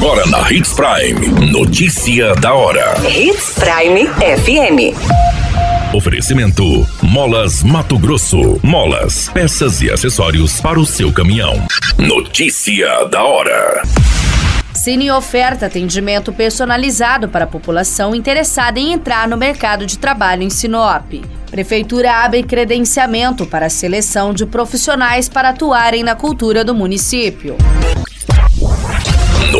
Agora na Hits Prime. Notícia da hora. Hits Prime FM. Oferecimento: Molas Mato Grosso. Molas, peças e acessórios para o seu caminhão. Notícia da hora. Cine oferta atendimento personalizado para a população interessada em entrar no mercado de trabalho em Sinop. Prefeitura abre credenciamento para a seleção de profissionais para atuarem na cultura do município.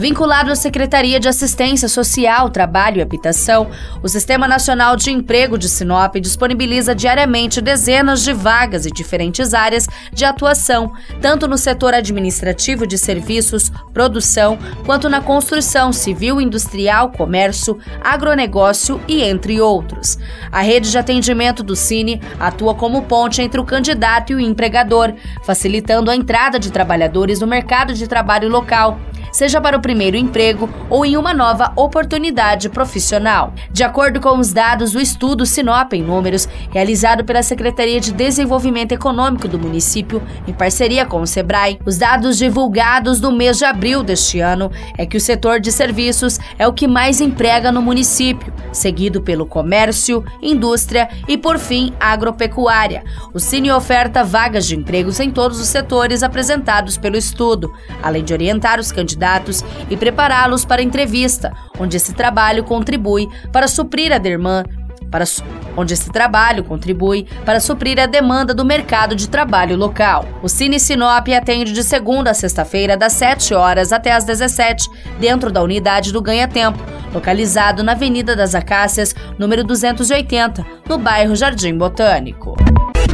Vinculado à Secretaria de Assistência Social, Trabalho e Habitação, o Sistema Nacional de Emprego de Sinop disponibiliza diariamente dezenas de vagas em diferentes áreas de atuação, tanto no setor administrativo de serviços, produção, quanto na construção civil, industrial, comércio, agronegócio e entre outros. A rede de atendimento do Cine atua como ponte entre o candidato e o empregador, facilitando a entrada de trabalhadores no mercado de trabalho local seja para o primeiro emprego ou em uma nova oportunidade profissional. De acordo com os dados do estudo Sinop em Números, realizado pela Secretaria de Desenvolvimento Econômico do município, em parceria com o SEBRAE, os dados divulgados no mês de abril deste ano é que o setor de serviços é o que mais emprega no município, seguido pelo comércio, indústria e, por fim, agropecuária. O Cine oferta vagas de empregos em todos os setores apresentados pelo estudo, além de orientar os candidatos candidatos e prepará-los para a entrevista, onde esse trabalho contribui para suprir a demanda para onde esse trabalho contribui para suprir a demanda do mercado de trabalho local. O Cine Sinop atende de segunda a sexta-feira, das 7 horas até as 17, dentro da unidade do Ganha Tempo, localizado na Avenida das Acácias, número 280, no bairro Jardim Botânico.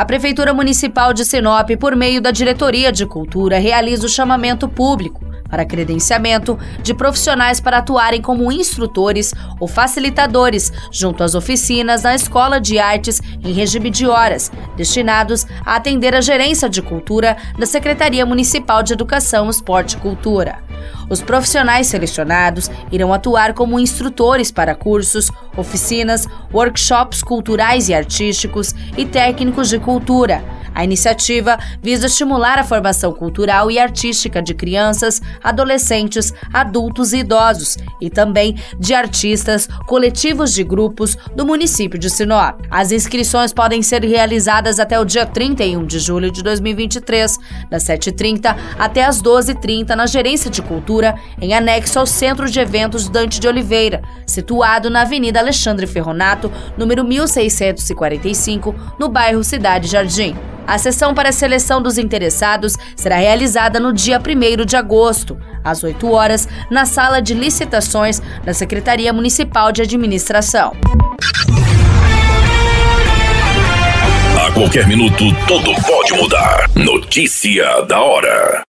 A Prefeitura Municipal de Sinop, por meio da Diretoria de Cultura, realiza o chamamento público para credenciamento de profissionais para atuarem como instrutores ou facilitadores junto às oficinas na Escola de Artes em regime de horas, destinados a atender a gerência de cultura da Secretaria Municipal de Educação, Esporte e Cultura. Os profissionais selecionados irão atuar como instrutores para cursos, oficinas, workshops culturais e artísticos e técnicos de cultura a iniciativa visa estimular a formação cultural e artística de crianças, adolescentes, adultos e idosos, e também de artistas, coletivos de grupos do município de Sinop. As inscrições podem ser realizadas até o dia 31 de julho de 2023, das 7h30 até as 12h30 na Gerência de Cultura, em anexo ao Centro de Eventos Dante de Oliveira, situado na Avenida Alexandre Ferronato, número 1645, no bairro Cidade Jardim. A sessão para a seleção dos interessados será realizada no dia 1 de agosto, às 8 horas, na sala de licitações da Secretaria Municipal de Administração. A qualquer minuto, tudo pode mudar. Notícia da hora.